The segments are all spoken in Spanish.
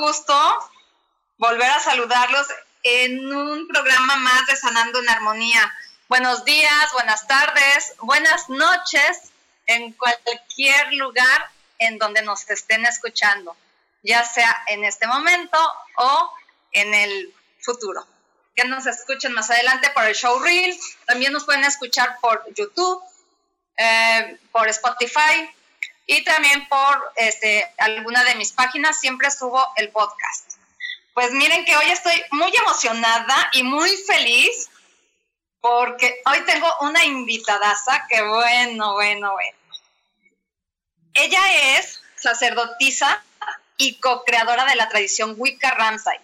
Gusto volver a saludarlos en un programa más de Sanando en Armonía. Buenos días, buenas tardes, buenas noches en cualquier lugar en donde nos estén escuchando, ya sea en este momento o en el futuro. Que nos escuchen más adelante por el show reel, también nos pueden escuchar por YouTube eh, por Spotify y también por este, alguna de mis páginas, siempre subo el podcast. Pues miren que hoy estoy muy emocionada y muy feliz porque hoy tengo una invitadaza que bueno, bueno, bueno. Ella es sacerdotisa y co-creadora de la tradición Wicca Ramsay,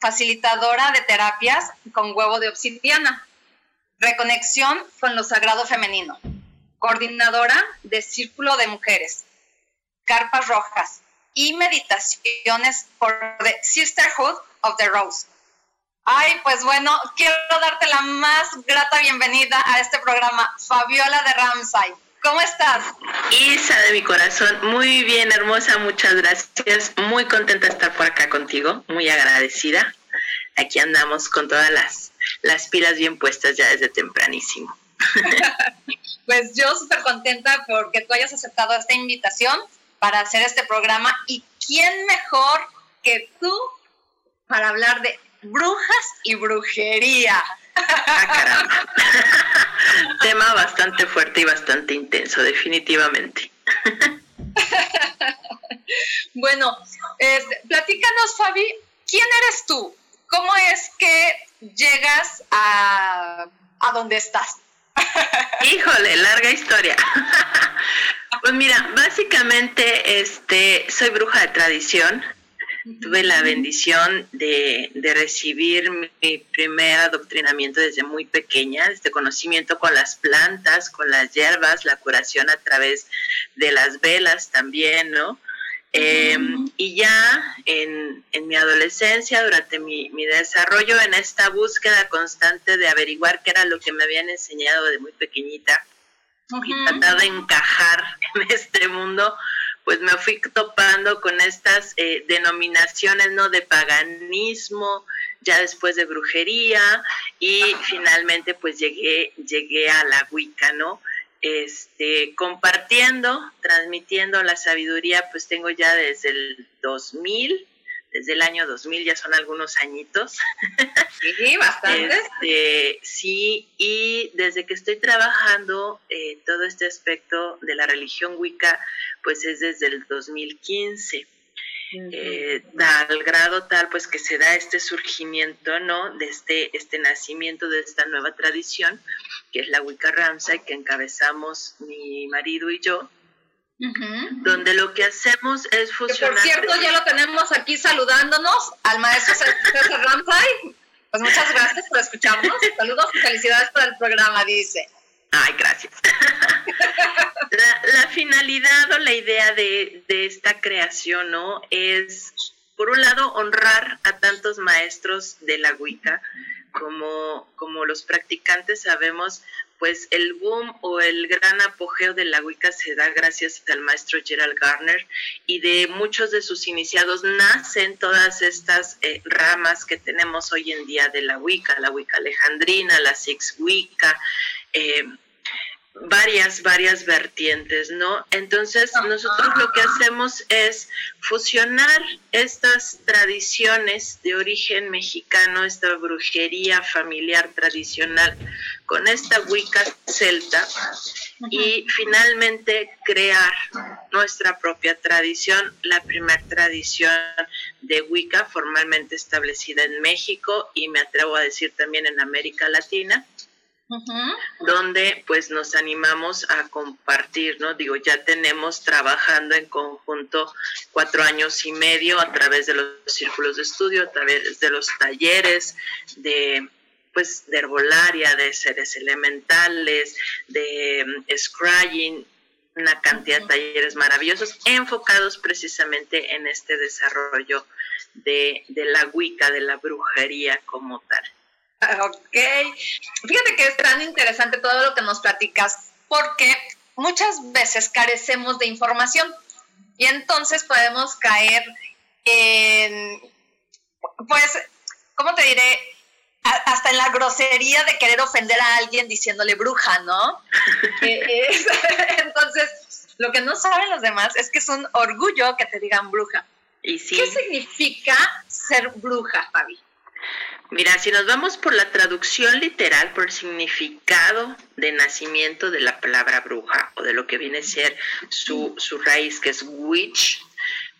facilitadora de terapias con huevo de obsidiana, reconexión con lo sagrado femenino coordinadora de Círculo de Mujeres, Carpas Rojas y meditaciones por The Sisterhood of the Rose. Ay, pues bueno, quiero darte la más grata bienvenida a este programa, Fabiola de Ramsay. ¿Cómo estás? Isa de mi corazón, muy bien, hermosa, muchas gracias. Muy contenta de estar por acá contigo, muy agradecida. Aquí andamos con todas las, las pilas bien puestas ya desde tempranísimo. pues yo súper contenta porque tú hayas aceptado esta invitación para hacer este programa y quién mejor que tú para hablar de brujas y brujería. Ah, Tema bastante fuerte y bastante intenso, definitivamente. bueno, platícanos, Fabi, ¿quién eres tú? ¿Cómo es que llegas a, a donde estás? Híjole, larga historia. Pues mira, básicamente este, soy bruja de tradición. Tuve la bendición de, de, recibir mi primer adoctrinamiento desde muy pequeña, este conocimiento con las plantas, con las hierbas, la curación a través de las velas también, ¿no? Em, y ya en, mi adolescencia, durante mi, desarrollo, en esta búsqueda constante de averiguar qué era lo que me habían enseñado de muy pequeñita y tratar de encajar en este mundo, pues me fui topando con estas eh, denominaciones no de paganismo, ya después de brujería y finalmente pues llegué, llegué a la Wicca, ¿no? este, compartiendo, transmitiendo la sabiduría, pues tengo ya desde el 2000, desde el año 2000, ya son algunos añitos. Sí, bastante. Este, sí, y desde que estoy trabajando eh, todo este aspecto de la religión Wicca, pues es desde el 2015 eh, al grado tal pues que se da este surgimiento, ¿no? De este, este nacimiento de esta nueva tradición, que es la Wicca Ramsay, que encabezamos mi marido y yo, donde lo que hacemos es fusionar... por cierto, ya lo tenemos aquí saludándonos al maestro César Ramsay. Pues muchas gracias por escucharnos. Saludos y felicidades por el programa, dice. Ay, gracias. la, finalidad o la idea de, esta creación, ¿no? Es, por un lado, honrar a tantos maestros de la Wicca, como, como los practicantes sabemos, pues el boom o el gran apogeo de la Wicca se da gracias al maestro Gerald Garner y de muchos de sus iniciados nacen todas estas eh, ramas que tenemos hoy en día de la Wicca, la Wicca alejandrina, la Six Wicca, eh, varias, varias vertientes, ¿no? Entonces nosotros lo que hacemos es fusionar estas tradiciones de origen mexicano, esta brujería familiar tradicional, con esta Wicca celta y finalmente crear nuestra propia tradición, la primera tradición de Wicca formalmente establecida en México y me atrevo a decir también en América Latina donde pues nos animamos a compartir, ¿no? Digo, ya tenemos trabajando en conjunto cuatro años y medio a través de los círculos de estudio, a través de los talleres de pues de herbolaria, de seres elementales, de um, scrying, una cantidad de talleres maravillosos enfocados precisamente en este desarrollo de, de la Wicca, de la brujería como tal. Ok. Fíjate que es tan interesante todo lo que nos platicas porque muchas veces carecemos de información y entonces podemos caer en, pues, ¿cómo te diré? hasta en la grosería de querer ofender a alguien diciéndole bruja, ¿no? entonces, lo que no saben los demás es que es un orgullo que te digan bruja. ¿Y sí? ¿Qué significa ser bruja, Fabi? Mira, si nos vamos por la traducción literal, por el significado de nacimiento de la palabra bruja o de lo que viene a ser su, raíz, que es witch,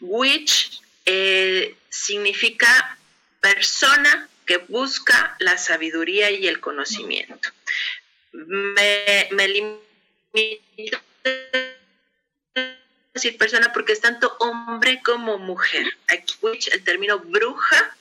witch eh, significa persona que busca la sabiduría y el conocimiento. Me, me limito a decir persona porque es tanto hombre como mujer. Aquí, el término bruja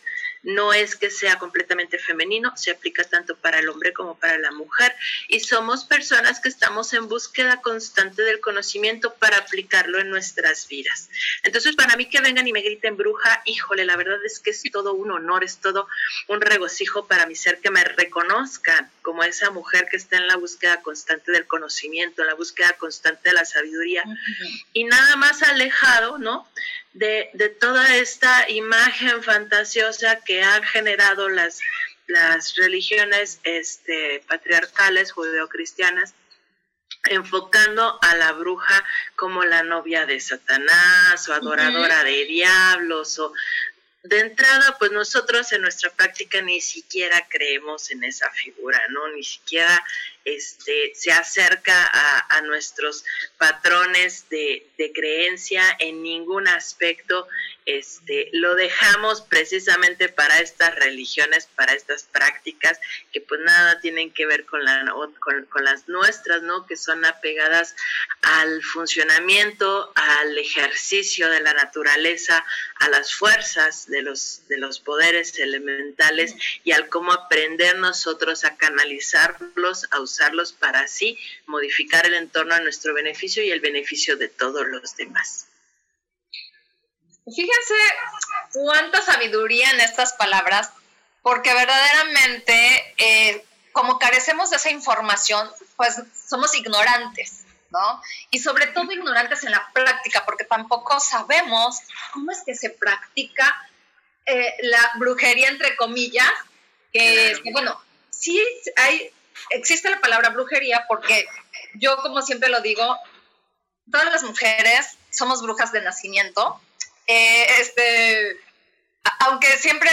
no es que sea completamente femenino, se aplica tanto para el hombre como para la mujer y somos personas que estamos en búsqueda constante del conocimiento para aplicarlo en nuestras vidas. Entonces, para mí que vengan y me griten bruja, híjole, la verdad es que es todo un honor, es todo un regocijo para mi ser que me reconozcan como esa mujer que está en la búsqueda constante del conocimiento, en la búsqueda constante de la sabiduría y nada más alejado, ¿no? De, toda esta imagen fantasiosa que han generado las, las religiones este, patriarcales judeocristianas, enfocando a la bruja como la novia de Satanás o adoradora de diablos o de entrada, pues nosotros en nuestra práctica ni siquiera creemos en esa figura, ¿no? Ni siquiera este, se acerca a, nuestros patrones de, de, creencia en ningún aspecto este, lo dejamos precisamente para estas religiones, para estas prácticas que pues nada tienen que ver con, la, con, las nuestras, ¿no? Que son apegadas al funcionamiento, al ejercicio de la naturaleza, a las fuerzas de los, de los poderes elementales y al cómo aprender nosotros a canalizarlos, a usarlos para así modificar el entorno a nuestro beneficio y el beneficio de todos los demás. Fíjense cuánta sabiduría en estas palabras, porque verdaderamente, eh, como carecemos de esa información, pues somos ignorantes, ¿no? Y sobre todo ignorantes en la práctica, porque tampoco sabemos cómo es que se practica eh, la brujería, entre comillas, que, bueno, sí hay, existe la palabra brujería porque yo, como siempre lo digo, todas las mujeres somos brujas de nacimiento, eh, este, aunque siempre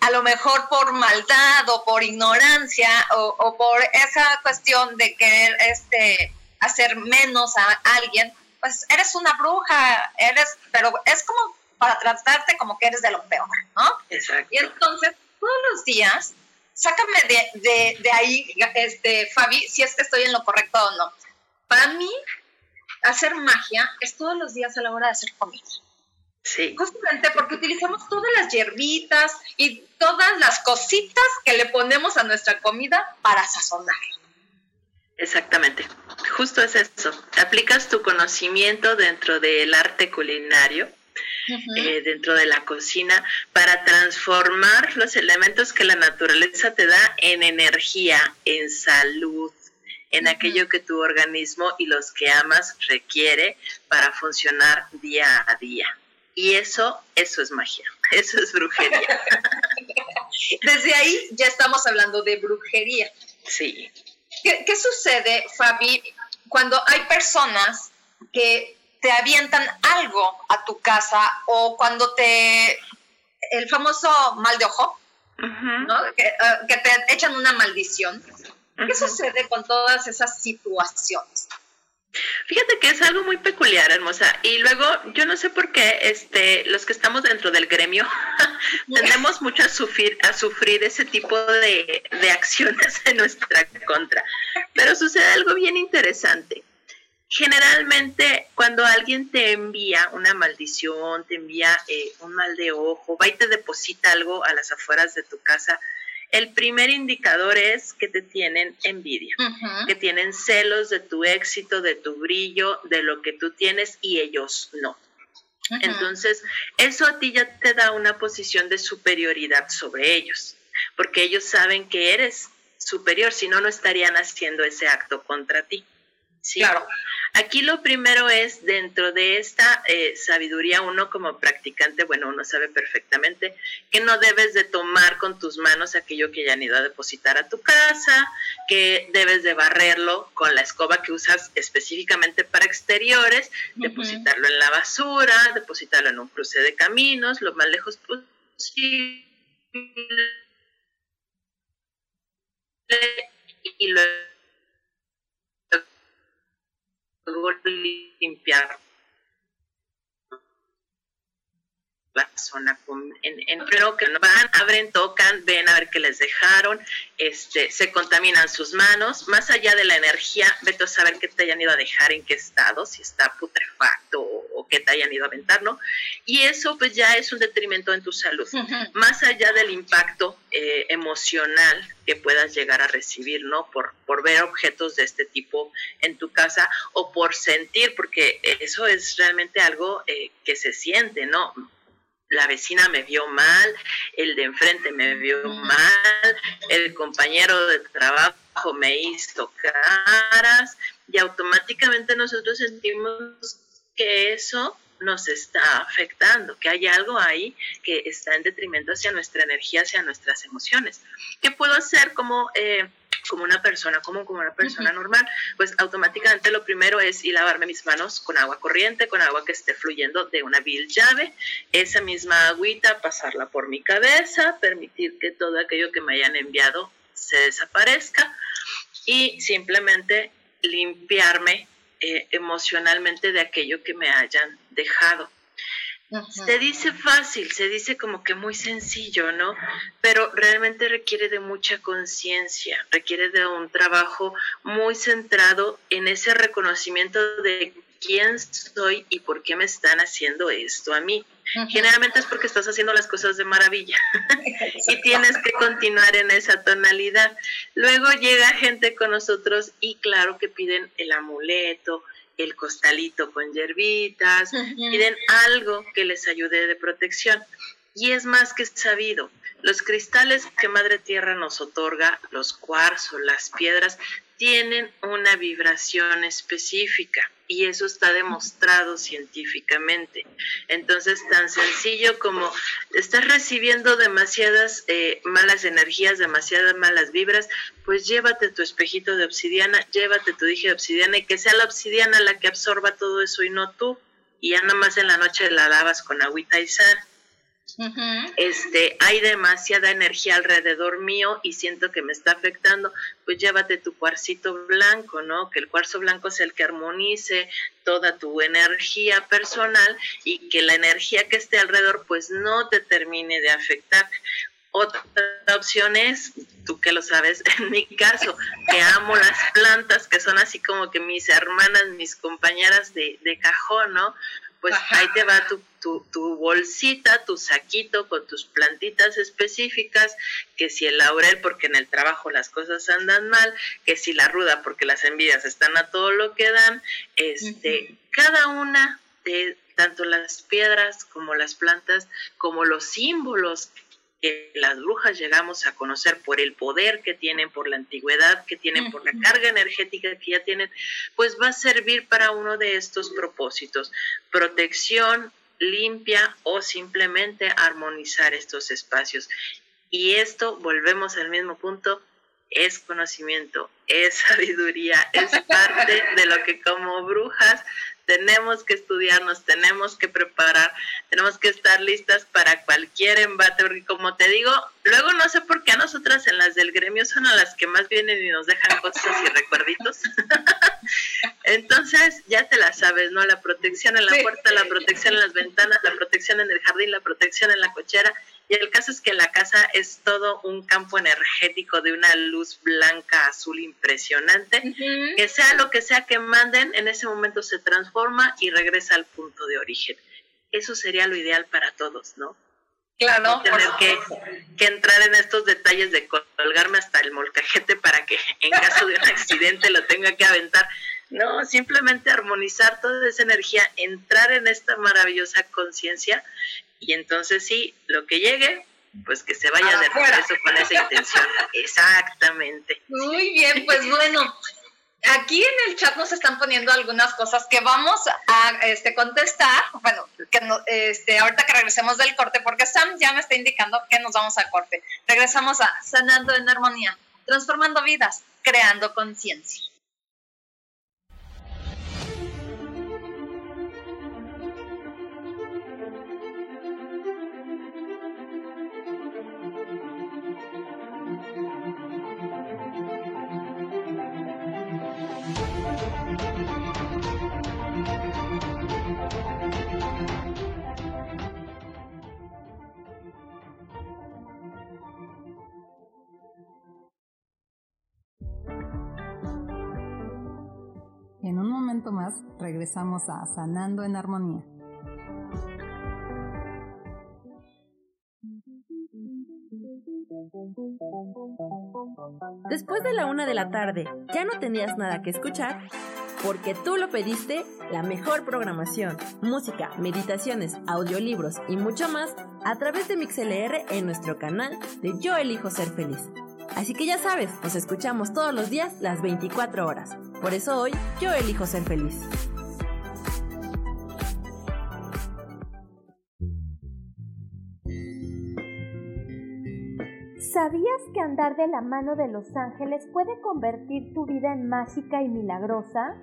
a lo mejor por maldad o por ignorancia o, por esa cuestión de querer este, hacer menos a alguien, pues eres una bruja, eres, pero es como para tratarte como que eres de lo peor, ¿no? Exacto. Y entonces, todos los días, sácame de, de ahí, este, Fabi, si es que estoy en lo correcto o no. Para mí, hacer magia es todos los días a la hora de hacer comida. Sí. Justamente porque utilizamos todas las hierbitas y todas las cositas que le ponemos a nuestra comida para sazonar. Exactamente, justo es eso. Aplicas tu conocimiento dentro del arte culinario, eh, dentro de la cocina, para transformar los elementos que la naturaleza te da en energía, en salud, en aquello que tu organismo y los que amas requiere para funcionar día a día. Y eso, eso es magia, eso es brujería. Desde ahí ya estamos hablando de brujería. Sí. ¿Qué, ¿Qué, sucede, Fabi, cuando hay personas que te avientan algo a tu casa o cuando te... el famoso mal de ojo, uh -huh. ¿no? que, uh, que, te echan una maldición? ¿Qué uh -huh. sucede con todas esas situaciones? Fíjate que es algo muy peculiar, hermosa. Y luego, yo no sé por qué este, los que estamos dentro del gremio tendemos mucho a sufrir, a sufrir ese tipo de, de acciones en nuestra contra. Pero sucede algo bien interesante. Generalmente, cuando alguien te envía una maldición, te envía eh, un mal de ojo, va y te deposita algo a las afueras de tu casa, el primer indicador es que te tienen envidia, uh -huh. que tienen celos de tu éxito, de tu brillo, de lo que tú tienes y ellos no. Uh -huh. Entonces, eso a ti ya te da una posición de superioridad sobre ellos, porque ellos saben que eres superior, si no, no estarían haciendo ese acto contra ti. ¿sí? Claro. Aquí lo primero es, dentro de esta eh, sabiduría, uno como practicante, bueno, uno sabe perfectamente que no debes de tomar con tus manos aquello que ya han ido a depositar a tu casa, que debes de barrerlo con la escoba que usas específicamente para exteriores, uh -huh. depositarlo en la basura, depositarlo en un cruce de caminos, lo más lejos posible. Y luego luego limpiar la zona en, en pero que van, abren, tocan, ven a ver qué les dejaron, este, se contaminan sus manos, más allá de la energía, vete a saber qué te hayan ido a dejar, en qué estado, si está putrefacto o, o qué te hayan ido a aventar, ¿no? Y eso pues ya es un detrimento en tu salud, uh -huh. más allá del impacto eh, emocional que puedas llegar a recibir, ¿no? Por, por ver objetos de este tipo en tu casa o por sentir, porque eso es realmente algo eh, que se siente, ¿no? La vecina me vio mal, el de enfrente me vio mal, el compañero de trabajo me hizo caras y automáticamente nosotros sentimos que eso nos está afectando, que hay algo ahí que está en detrimento hacia nuestra energía, hacia nuestras emociones. ¿Qué puedo hacer como, eh, como una persona, como, como una persona uh -huh. normal? Pues automáticamente lo primero es ir lavarme mis manos con agua corriente, con agua que esté fluyendo de una vil llave, esa misma agüita pasarla por mi cabeza, permitir que todo aquello que me hayan enviado se desaparezca y simplemente limpiarme eh, emocionalmente de aquello que me hayan dejado. Se dice fácil, se dice como que muy sencillo, ¿no? Pero realmente requiere de mucha conciencia, requiere de un trabajo muy centrado en ese reconocimiento de quién soy y por qué me están haciendo esto a mí. Generalmente es porque estás haciendo las cosas de maravilla y tienes que continuar en esa tonalidad. Luego llega gente con nosotros y claro que piden el amuleto, el costalito con hierbitas, piden algo que les ayude de protección. Y es más que sabido, los cristales que Madre Tierra nos otorga, los cuarzos, las piedras, tienen una vibración específica y eso está demostrado científicamente. Entonces, tan sencillo como estás recibiendo demasiadas eh, malas energías, demasiadas malas vibras, pues llévate tu espejito de obsidiana, llévate tu dije de obsidiana y que sea la obsidiana la que absorba todo eso y no tú. Y ya nada más en la noche la lavas con agüita y sal. Este, hay demasiada energía alrededor mío y siento que me está afectando, pues llévate tu cuarcito blanco, ¿no? Que el cuarzo blanco es el que armonice toda tu energía personal y que la energía que esté alrededor pues no te termine de afectar. Otra opción es, tú que lo sabes, en mi caso, que amo las plantas, que son así como que mis hermanas, mis compañeras de, de cajón, ¿no? Pues Ajá. ahí te va tu, tu, tu, bolsita, tu saquito con tus plantitas específicas, que si el laurel porque en el trabajo las cosas andan mal, que si la ruda porque las envidias están a todo lo que dan, este, uh -huh. cada una de tanto las piedras como las plantas, como los símbolos que las brujas llegamos a conocer por el poder que tienen, por la antigüedad que tienen, por la carga energética que ya tienen, pues va a servir para uno de estos propósitos, protección limpia o simplemente armonizar estos espacios. Y esto, volvemos al mismo punto, es conocimiento, es sabiduría, es parte de lo que como brujas tenemos que estudiarnos, tenemos que preparar, tenemos que estar listas para cualquier embate, porque como te digo, luego no sé por qué a nosotras en las del gremio son a las que más vienen y nos dejan cosas y recuerditos. Entonces, ya te la sabes, ¿no? La protección en la puerta, la protección en las ventanas, la protección en el jardín, la protección en la cochera y el caso es que la casa es todo un campo energético de una luz blanca, azul impresionante, que sea lo que sea que manden, en ese momento se transforma y regresa al punto de origen. Eso sería lo ideal para todos, ¿no? Claro. No tener que, que, entrar en estos detalles de colgarme hasta el molcajete para que en caso de un accidente lo tenga que aventar. No, simplemente armonizar toda esa energía, entrar en esta maravillosa conciencia y entonces sí, lo que llegue, pues que se vaya de regreso con esa intención. Exactamente. Muy bien, pues bueno, aquí en el chat nos están poniendo algunas cosas que vamos a este, contestar. Bueno, que no, este, ahorita que regresemos del corte, porque Sam ya me está indicando que nos vamos a corte. Regresamos a Sanando en Armonía, transformando vidas, creando conciencia. Más regresamos a Sanando en Armonía. Después de la una de la tarde, ¿ya no tenías nada que escuchar? Porque tú lo pediste, la mejor programación, música, meditaciones, audiolibros y mucho más a través de MixLR en nuestro canal de Yo Elijo Ser Feliz. Así que ya sabes, nos escuchamos todos los días las 24 horas. Por eso hoy yo elijo ser feliz. ¿Sabías que andar de la mano de los ángeles puede convertir tu vida en mágica y milagrosa?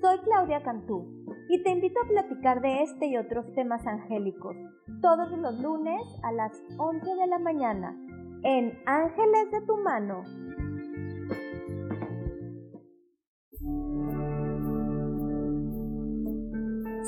Soy Claudia Cantú y te invito a platicar de este y otros temas angélicos todos los lunes a las 11 de la mañana en Ángeles de tu mano.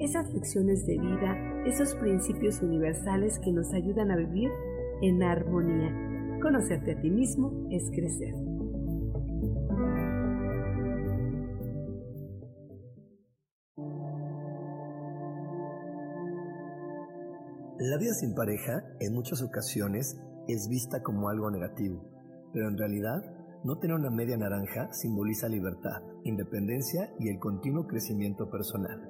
esas lecciones de vida, esos principios universales que nos ayudan a vivir en armonía. Conocerte a ti mismo es crecer. La vida sin pareja en muchas ocasiones es vista como algo negativo, pero en realidad no tener una media naranja simboliza libertad, independencia y el continuo crecimiento personal.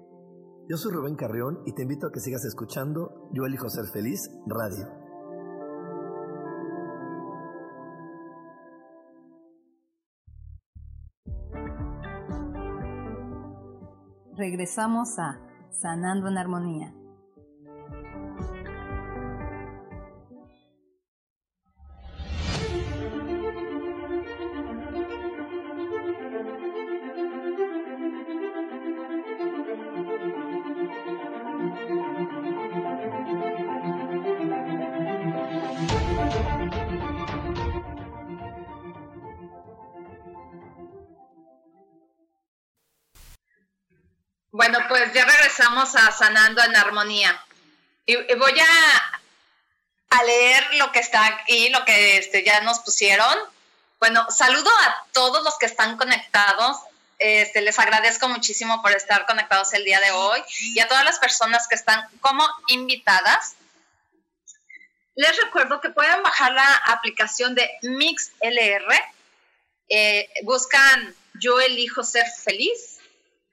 Yo soy Rubén Carrión y te invito a que sigas escuchando Yo elijo ser feliz radio. Regresamos a Sanando en Armonía. A Sanando en Armonía. Y, voy a, a, leer lo que está aquí, lo que este, ya nos pusieron. Bueno, saludo a todos los que están conectados. Este, les agradezco muchísimo por estar conectados el día de hoy y a todas las personas que están como invitadas. Les recuerdo que pueden bajar la aplicación de MixLR. Eh, buscan Yo elijo ser feliz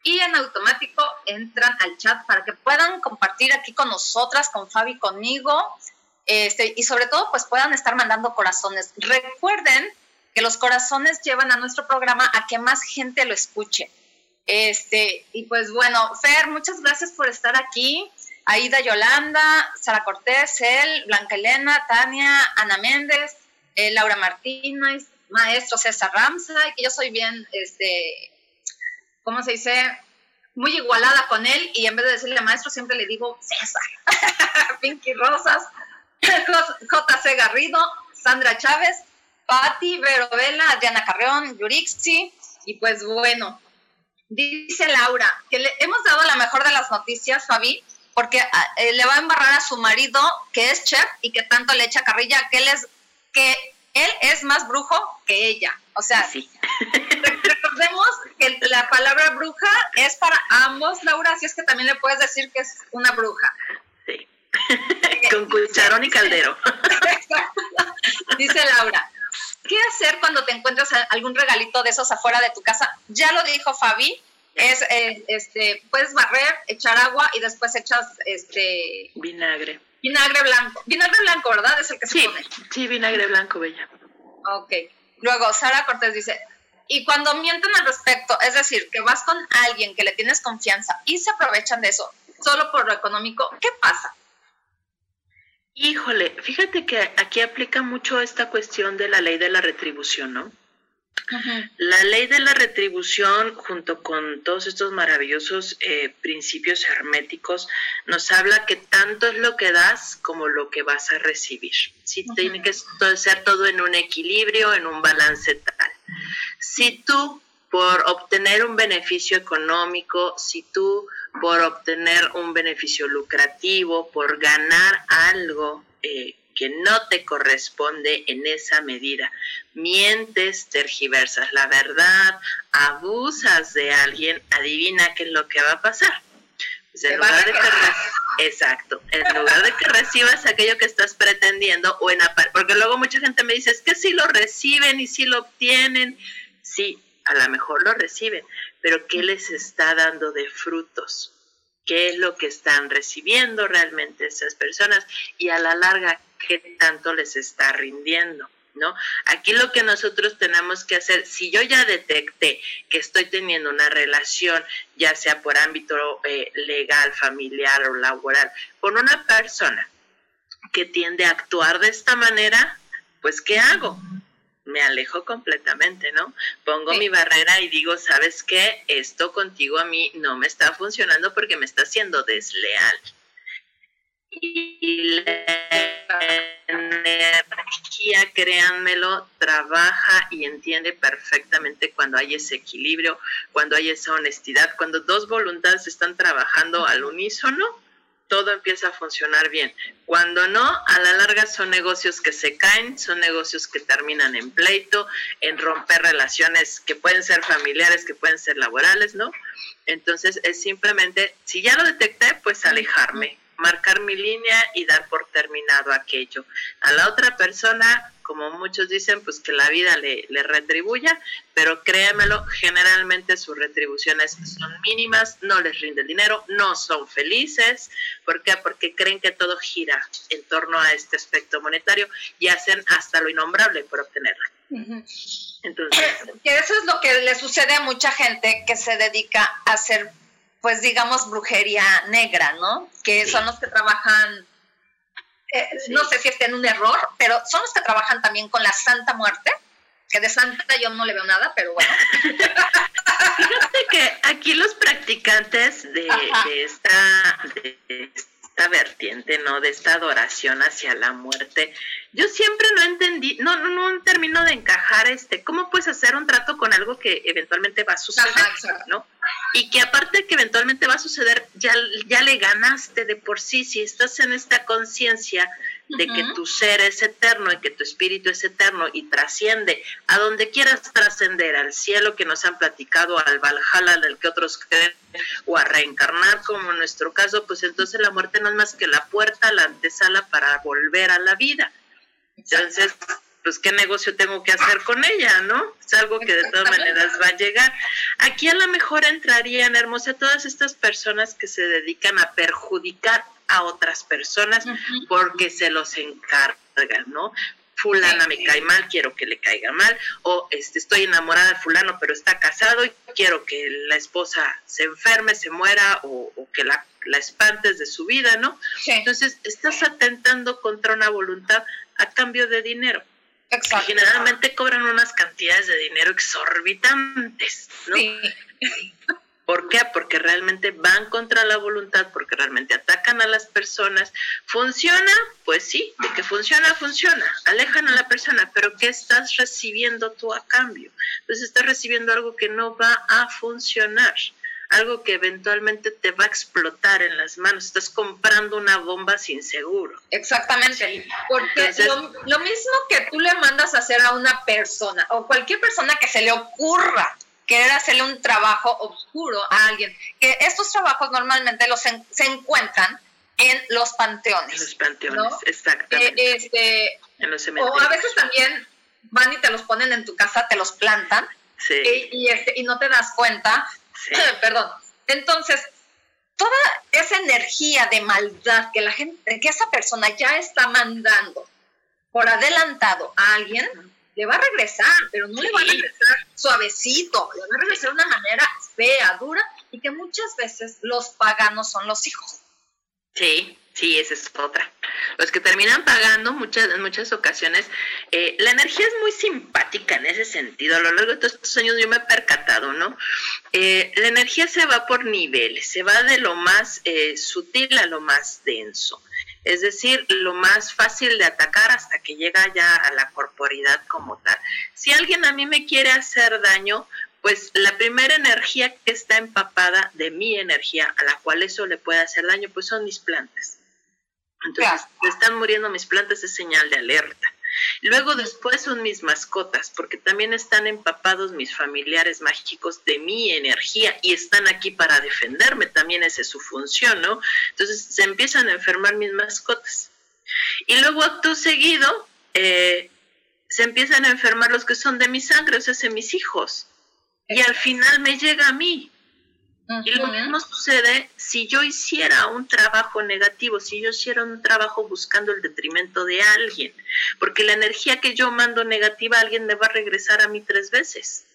y en automático entran al chat para que puedan compartir aquí con nosotras, con Fabi, conmigo, este, y sobre todo pues puedan estar mandando corazones. Recuerden que los corazones llevan a nuestro programa a que más gente lo escuche. Este, y pues bueno, Fer, muchas gracias por estar aquí. Aida Yolanda, Sara Cortés, él, Blanca Elena, Tania, Ana Méndez, eh, Laura Martínez, maestro César Ramsa, que yo soy bien, este, ¿cómo se dice? Muy igualada con él y en vez de decirle maestro siempre le digo César. Pinky Rosas, JC Garrido, Sandra Chávez, Patti, Vero Vela, Diana Carreón, Yurixi y pues bueno, dice Laura que le hemos dado la mejor de las noticias, Fabi, porque ah, eh, le va a embarrar a su marido que es chef y que tanto le echa carrilla que él es que él es más brujo que ella. O sea, sí. recordemos que la palabra bruja es para ambos, Laura, así es que también le puedes decir que es una bruja. Sí. Con cucharón y caldero. Dice Laura, ¿qué hacer cuando te encuentras algún regalito de esos afuera de tu casa? Ya lo dijo Fabi, es eh, este puedes barrer, echar agua y después echas este vinagre. Vinagre blanco. Vinagre blanco, ¿verdad? Es el que se sí, pone. Sí, vinagre blanco, bella. Ok. Luego, Sara Cortés dice, y cuando mienten al respecto, es decir, que vas con alguien que le tienes confianza y se aprovechan de eso solo por lo económico, ¿qué pasa? Híjole, fíjate que aquí aplica mucho esta cuestión de la ley de la retribución, ¿no? La ley de la retribución, junto con todos estos maravillosos eh, principios herméticos, nos habla que tanto es lo que das como lo que vas a recibir. ¿sí? Tiene que ser todo en un equilibrio, en un balance. Si tú, por obtener un beneficio económico, si tú, por obtener un beneficio lucrativo, por ganar algo, eh, que no te corresponde en esa medida. Mientes, tergiversas la verdad, abusas de alguien, adivina qué es lo que va a pasar. Pues en lugar de que exacto, en lugar de que recibas aquello que estás pretendiendo o en porque luego mucha gente me dice, es que si lo reciben y si lo obtienen, sí, a lo mejor lo reciben, pero ¿qué les está dando de frutos? qué es lo que están recibiendo realmente esas personas y a la larga qué tanto les está rindiendo. ¿No? Aquí lo que nosotros tenemos que hacer, si yo ya detecté que estoy teniendo una relación, ya sea por ámbito eh, legal, familiar o laboral, con una persona que tiende a actuar de esta manera, pues ¿qué hago? Me alejo completamente, ¿no? Pongo mi barrera y digo, ¿sabes qué? Esto contigo a mí no me está funcionando porque me está haciendo desleal. Y la energía, créanmelo, trabaja y entiende perfectamente cuando hay ese equilibrio, cuando hay esa honestidad, cuando dos voluntades están trabajando al unísono todo empieza a funcionar bien. Cuando no, a la larga son negocios que se caen, son negocios que terminan en pleito, en romper relaciones que pueden ser familiares, que pueden ser laborales, ¿no? Entonces es simplemente, si ya lo detecté, pues alejarme, marcar mi línea y dar por terminado aquello. A la otra persona como muchos dicen, pues que la vida le, le retribuya, pero créanmelo, generalmente sus retribuciones son mínimas, no les rinde el dinero, no son felices. ¿Por qué? Porque creen que todo gira en torno a este aspecto monetario y hacen hasta lo innombrable por obtenerlo. Entonces, que eso es lo que le sucede a mucha gente que se dedica a hacer, pues digamos, brujería negra, ¿no? Que son los que trabajan eh, no sé si está en un error, pero son los que trabajan también con la Santa Muerte, que de Santa yo no le veo nada, pero bueno. Fíjate que aquí los practicantes de, esta, esta vertiente, ¿no? De esta adoración hacia la muerte. Yo siempre no entendí, no, no, no termino de encajar este, ¿cómo puedes hacer un trato con algo que eventualmente va a suceder, ¿no? Y que aparte que eventualmente va a suceder, ya, ya le ganaste de por sí, si estás en esta conciencia de que tu ser es eterno y que tu espíritu es eterno y trasciende a donde quieras trascender, al cielo que nos han platicado, al Valhalla del que otros creen, o a reencarnar como en nuestro caso, pues entonces la muerte no es más que la puerta, la antesala para volver a la vida. Entonces, pues qué negocio tengo que hacer con ella, ¿no? Es algo que de todas maneras va a llegar. Aquí a lo mejor entrarían, hermosa, todas estas personas que se dedican a perjudicar a otras personas porque se los encargan, ¿no? fulana me cae mal, quiero que le caiga mal, o este, estoy enamorada de fulano pero está casado y quiero que la esposa se enferme, se muera o, que la, la, espantes de su vida, ¿no? Entonces estás atentando contra una voluntad a cambio de dinero. Exacto. Generalmente cobran unas cantidades de dinero exorbitantes, ¿no? Sí. ¿Por qué? Porque realmente van contra la voluntad, porque realmente atacan a las personas. ¿Funciona? Pues sí, de que funciona, funciona. Alejan a la persona, pero ¿qué estás recibiendo tú a cambio? Pues estás recibiendo algo que no va a funcionar algo que eventualmente te va a explotar en las manos. Estás comprando una bomba sin seguro. Exactamente. Porque lo, mismo que tú le mandas a hacer a una persona o cualquier persona que se le ocurra querer hacerle un trabajo oscuro a alguien. Que estos trabajos normalmente los se encuentran en los panteones. En los panteones, exactamente. Eh, este, en los. O a veces también van y te los ponen en tu casa, te los plantan sí. y, este, y no te das cuenta. Sí. Perdón. Entonces, toda esa energía de maldad que la gente, que esa persona ya está mandando por adelantado a alguien, le va a regresar, pero no le va a regresar suavecito, le va a regresar de una manera fea, dura, y que muchas veces los paganos son los hijos. Sí, sí, esa es otra. Los que terminan pagando muchas, en muchas ocasiones, eh, la energía es muy simpática en ese sentido. A lo largo de todos estos años yo me he percatado, ¿no? Eh, la energía se va por niveles, se va de lo más eh, sutil a lo más denso es decir, lo más fácil de atacar hasta que llega ya a la corporidad como tal. Si alguien a mí me quiere hacer daño, pues la primera energía que está empapada de mi energía, a la cual eso le puede hacer daño, pues son mis plantas. Entonces, están muriendo mis plantas es señal de alerta. Luego después son mis mascotas, porque también están empapados mis familiares mágicos de mi energía y están aquí para defenderme, también esa es su función, ¿no? Entonces se empiezan a enfermar mis mascotas. Y luego acto seguido, eh, se empiezan a enfermar los que son de mi sangre, o sea, mis hijos. Y al final me llega a mí. Y lo mismo sucede si yo hiciera un trabajo negativo, si yo hiciera un trabajo buscando el detrimento de alguien, porque la energía que yo mando negativa a alguien me va a regresar a mí tres veces.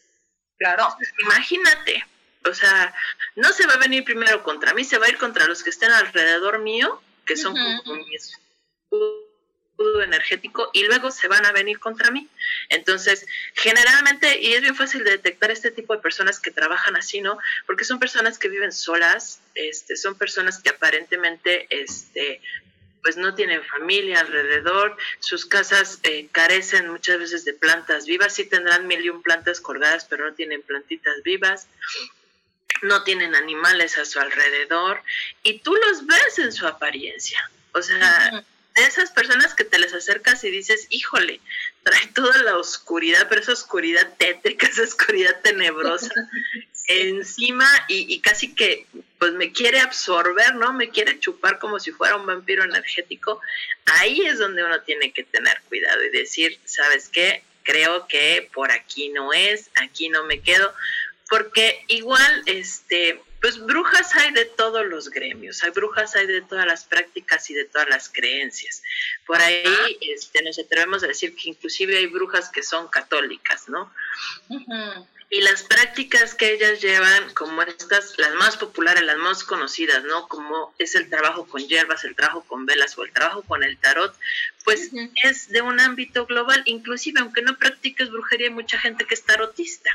Claro. imagínate, o sea, no se va a venir primero contra mí, se va a ir contra los que estén alrededor mío, que son como mis energético y luego se van a venir contra mí. Entonces, generalmente, y es bien fácil de detectar este tipo de personas que trabajan así, ¿no? Porque son personas que viven solas, este, son personas que aparentemente, este, pues no tienen familia alrededor, sus casas eh, carecen muchas veces de plantas vivas, sí tendrán mil y un plantas colgadas, pero no tienen plantitas vivas no tienen animales a su alrededor y tú los ves en su apariencia. O sea, de esas personas que te les acercas y dices, híjole, trae toda la oscuridad, pero esa oscuridad tétrica, esa oscuridad tenebrosa encima y, casi que pues me quiere absorber, ¿no? Me quiere chupar como si fuera un vampiro energético. Ahí es donde uno tiene que tener cuidado y decir, ¿sabes qué? Creo que por aquí no es, aquí no me quedo, porque igual, este, pues brujas hay de todos los gremios, hay brujas hay de todas las prácticas y de todas las creencias. Por ahí este, nos atrevemos a decir que inclusive hay brujas que son católicas, ¿no? Y las prácticas que ellas llevan, como estas, las más populares, las más conocidas, ¿no? Como es el trabajo con hierbas, el trabajo con velas o el trabajo con el tarot, pues es de un ámbito global. Inclusive, aunque no practiques brujería, hay mucha gente que es tarotista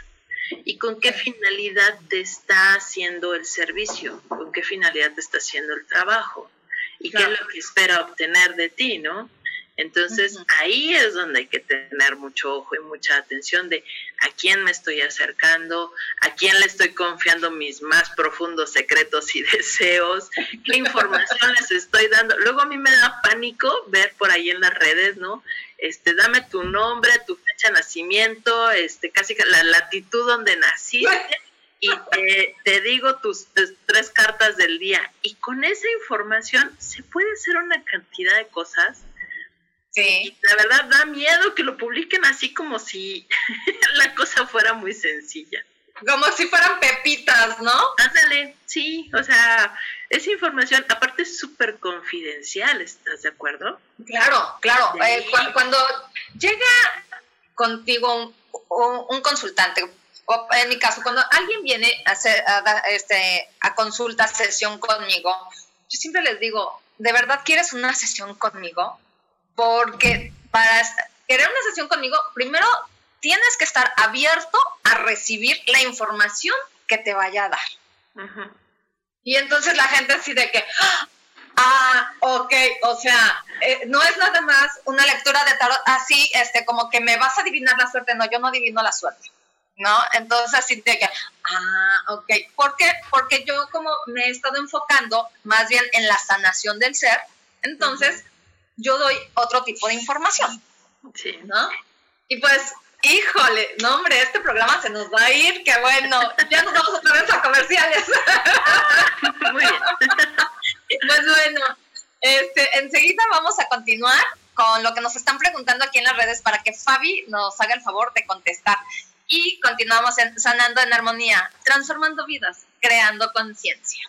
y con qué finalidad te está haciendo el servicio, con qué finalidad te está haciendo el trabajo. y qué es lo que espera obtener de ti, ¿no? Entonces ahí es donde hay que tener mucho ojo y mucha atención de a quién me estoy acercando, a quién le estoy confiando mis más profundos secretos y deseos, qué información les estoy dando. Luego a mí me da pánico ver por ahí en las redes, ¿no? Este, dame tu nombre, tu fecha de nacimiento, este, casi la latitud donde naciste y te, digo tus, tres cartas del día. Y con esa información se puede hacer una cantidad de cosas. Sí. la verdad da miedo que lo publiquen así como si la cosa fuera muy sencilla. Como si fueran pepitas, ¿no? Ándale, sí, o sea, esa información, aparte es súper confidencial, ¿estás de acuerdo? Claro, claro. Eh, cuando, llega contigo un consultante, en mi caso, cuando alguien viene a, hacer, a, este, a consulta, sesión conmigo, yo siempre les digo, ¿de verdad quieres una sesión conmigo? Porque para querer una sesión conmigo, primero tienes que estar abierto a recibir la información que te vaya a dar. Y entonces la gente así de que, ah, ok, o sea, eh, no es nada más una lectura de tarot así, este, como que me vas a adivinar la suerte, no, yo no adivino la suerte. ¿no? Entonces, así de que, ah, ok. ¿Por qué? Porque yo como me he estado enfocando más bien en la sanación del ser, entonces yo doy otro tipo de información. Sí. ¿No? Y pues, híjole, no, hombre, este programa se nos va a ir, qué bueno. Ya nos vamos otra vez a comerciales. Muy bien. pues bueno, este, enseguida vamos a continuar con lo que nos están preguntando aquí en las redes para que Fabi nos haga el favor de contestar y continuamos sanando en armonía, transformando vidas, creando conciencia.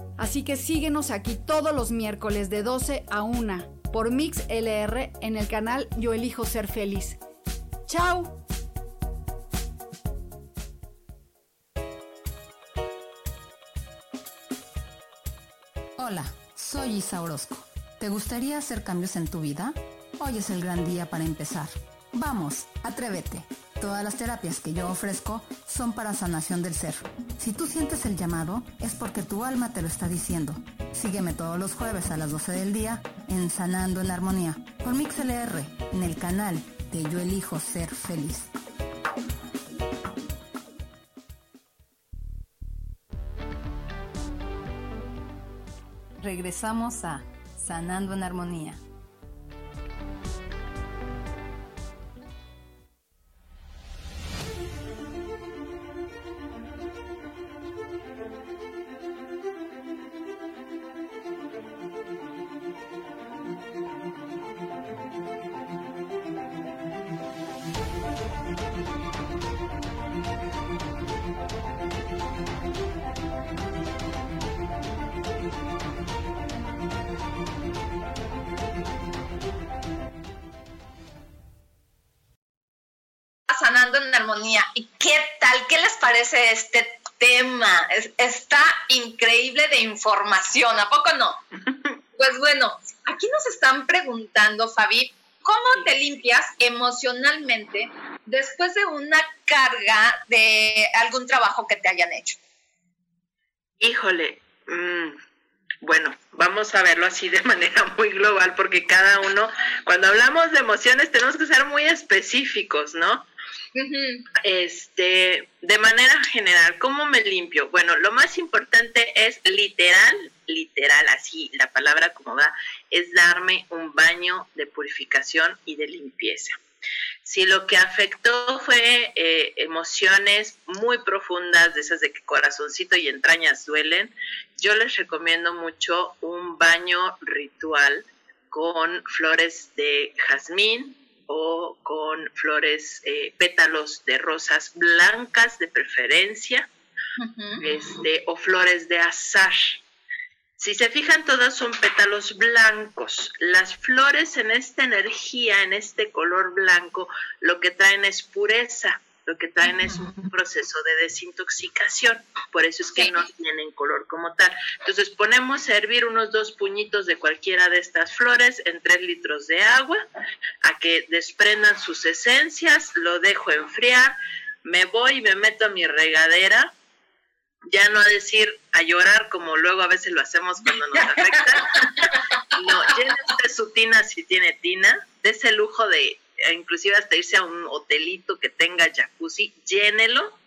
Así que síguenos aquí todos los miércoles de 12 a 1 por Mix LR en el canal Yo Elijo Ser Feliz. ¡Chao! Hola, soy Isa Orozco. ¿Te gustaría hacer cambios en tu vida? Hoy es el gran día para empezar. Vamos, atrévete. Todas las terapias que yo ofrezco son para sanación del ser. Si tú sientes el llamado, es porque tu alma te lo está diciendo. Sígueme todos los jueves a las 12 del día en Sanando en Armonía por MixLR en el canal que yo elijo ser feliz. Regresamos a Sanando en Armonía. ¿Y qué tal? ¿Qué les parece este tema? está increíble de información, ¿a poco no? Pues bueno, aquí nos están preguntando, Fabi, ¿cómo te limpias emocionalmente después de una carga de algún trabajo que te hayan hecho? Híjole, mm, bueno, vamos a verlo así de manera muy global, porque cada uno, cuando hablamos de emociones, tenemos que ser muy específicos, ¿no? Este, de manera general, ¿cómo me limpio? Bueno, lo más importante es literal, literal, así la palabra como va, es darme un baño de purificación y de limpieza. Si lo que afectó fue eh, emociones muy profundas, de esas de que corazoncito y entrañas duelen, yo les recomiendo mucho un baño ritual con flores de jazmín, o con flores, eh, pétalos de rosas blancas de preferencia, este, o flores de azar. Si se fijan, todas son pétalos blancos. Las flores en esta energía, en este color blanco, lo que traen es pureza lo que traen es un proceso de desintoxicación, por eso es que no tienen color como tal. Entonces ponemos a hervir unos dos puñitos de cualquiera de estas flores en tres litros de agua, a que desprendan sus esencias, lo dejo enfriar, me voy y me meto a mi regadera, ya no a decir a llorar como luego a veces lo hacemos cuando nos afecta, no, llene usted su tina si tiene tina, de ese lujo de inclusive hasta irse a un hotelito que tenga jacuzzi, llénelo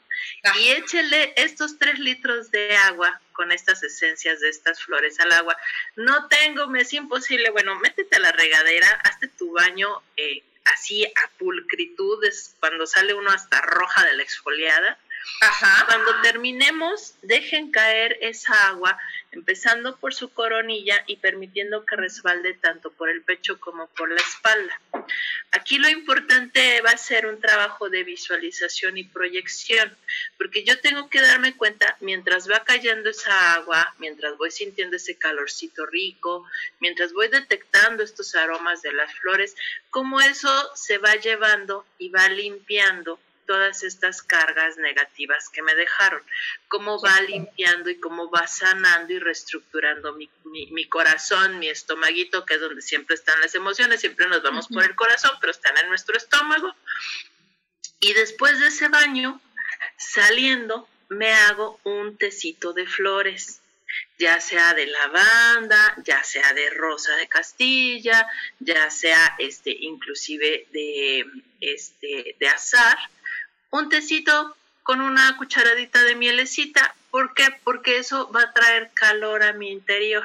y échele estos tres litros de agua con estas esencias de estas flores al agua. No tengo, me es imposible. Bueno, métete a la regadera, hazte tu baño eh, así a pulcritud, es cuando sale uno hasta roja de la exfoliada. Cuando terminemos, dejen caer esa agua, empezando por su coronilla y permitiendo que resbalde tanto por el pecho como por la espalda. Aquí lo importante va a ser un trabajo de visualización y proyección, porque yo tengo que darme cuenta mientras va cayendo esa agua, mientras voy sintiendo ese calorcito rico, mientras voy detectando estos aromas de las flores, cómo eso se va llevando y va limpiando todas estas cargas negativas que me dejaron, cómo va limpiando y cómo va sanando y reestructurando mi, mi, corazón, mi estomaguito, que es donde siempre están las emociones, siempre nos vamos por el corazón, pero están en nuestro estómago. Y después de ese baño, saliendo, me hago un tecito de flores ya sea de lavanda, ya sea de rosa de Castilla, ya sea este inclusive de este de azar un tecito con una cucharadita de mielecita. ¿Por qué? Porque eso va a traer calor a mi interior.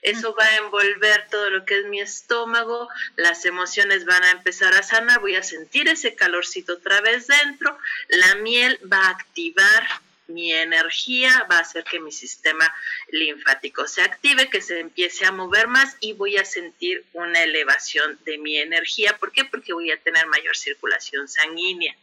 Eso va a envolver todo lo que es mi estómago, las emociones van a empezar a sanar, voy a sentir ese calorcito otra vez dentro, la miel va a activar mi energía, va a hacer que mi sistema linfático se active, que se empiece a mover más y voy a sentir una elevación de mi energía. ¿Por qué? Porque voy a tener mayor circulación sanguínea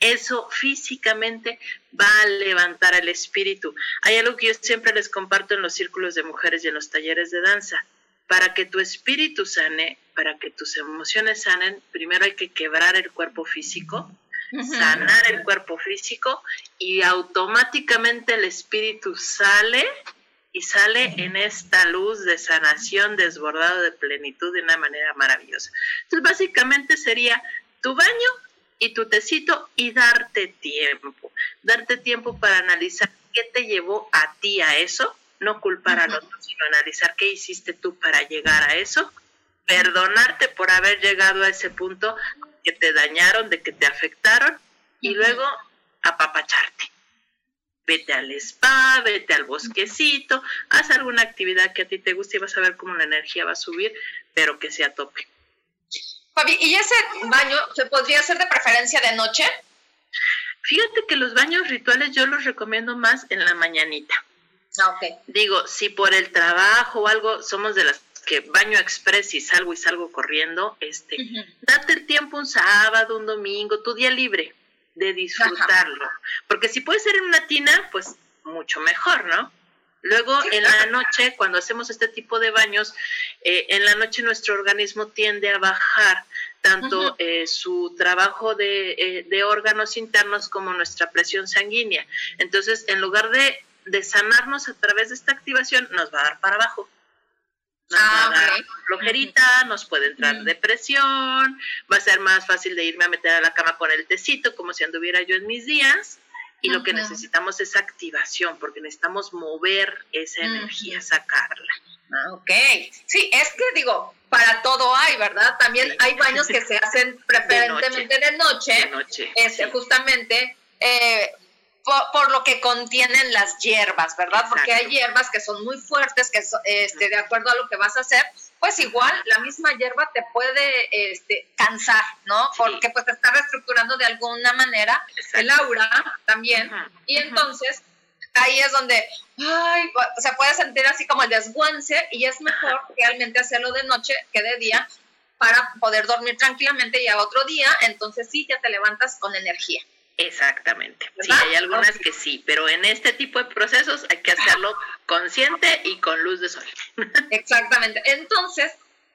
eso físicamente va a levantar el espíritu. Hay algo que yo siempre les comparto en los círculos de mujeres y en los talleres de danza. Para que tu espíritu sane, para que tus emociones sanen, primero hay que quebrar el cuerpo físico, sanar el cuerpo físico y automáticamente el espíritu sale y sale en esta luz de sanación desbordado de plenitud de una manera maravillosa. Entonces básicamente sería tu baño y tu tecito y darte tiempo, darte tiempo para analizar qué te llevó a ti a eso, no culpar al otro, sino analizar qué hiciste tú para llegar a eso, perdonarte por haber llegado a ese punto que te dañaron, de que te afectaron y luego apapacharte. Vete al spa, vete al bosquecito, haz alguna actividad que a ti te guste y vas a ver cómo la energía va a subir, pero que sea tope. Fabi, ¿y ese baño se podría hacer de preferencia de noche? Fíjate que los baños rituales yo los recomiendo más en la mañanita. Ah. Digo, si por el trabajo o algo somos de las que baño express y salgo y salgo corriendo, este, date el tiempo un sábado, un domingo, tu día libre de disfrutarlo. Porque si puede ser en una tina, pues mucho mejor, ¿no? Luego en la noche, cuando hacemos este tipo de baños, eh, en la noche nuestro organismo tiende a bajar tanto eh, su trabajo de, eh, de, órganos internos como nuestra presión sanguínea. Entonces, en lugar de, de, sanarnos a través de esta activación, nos va a dar para abajo. Nos va a dar flojerita, nos puede entrar depresión, va a ser más fácil de irme a meter a la cama con el tecito, como si anduviera yo en mis días. Y lo que necesitamos es activación, porque necesitamos mover esa energía, sacarla. Ah, ok. Sí, es que digo, para todo hay, ¿verdad? También hay baños que se hacen preferentemente de noche, de noche este, justamente eh, por, lo que contienen las hierbas, ¿verdad? Porque hay hierbas que son muy fuertes, que este, de acuerdo a lo que vas a hacer, pues igual la misma hierba te puede este, cansar, ¿no? Porque pues te está reestructurando de alguna manera el aura también. Y entonces ahí es donde, ay, se puede sentir así como el desguance y es mejor realmente hacerlo de noche que de día para poder dormir tranquilamente y a otro día, entonces sí, ya te levantas con energía. Exactamente. Sí, hay algunas que sí, pero en este tipo de procesos hay que hacerlo consciente y con luz de sol. Exactamente. Entonces,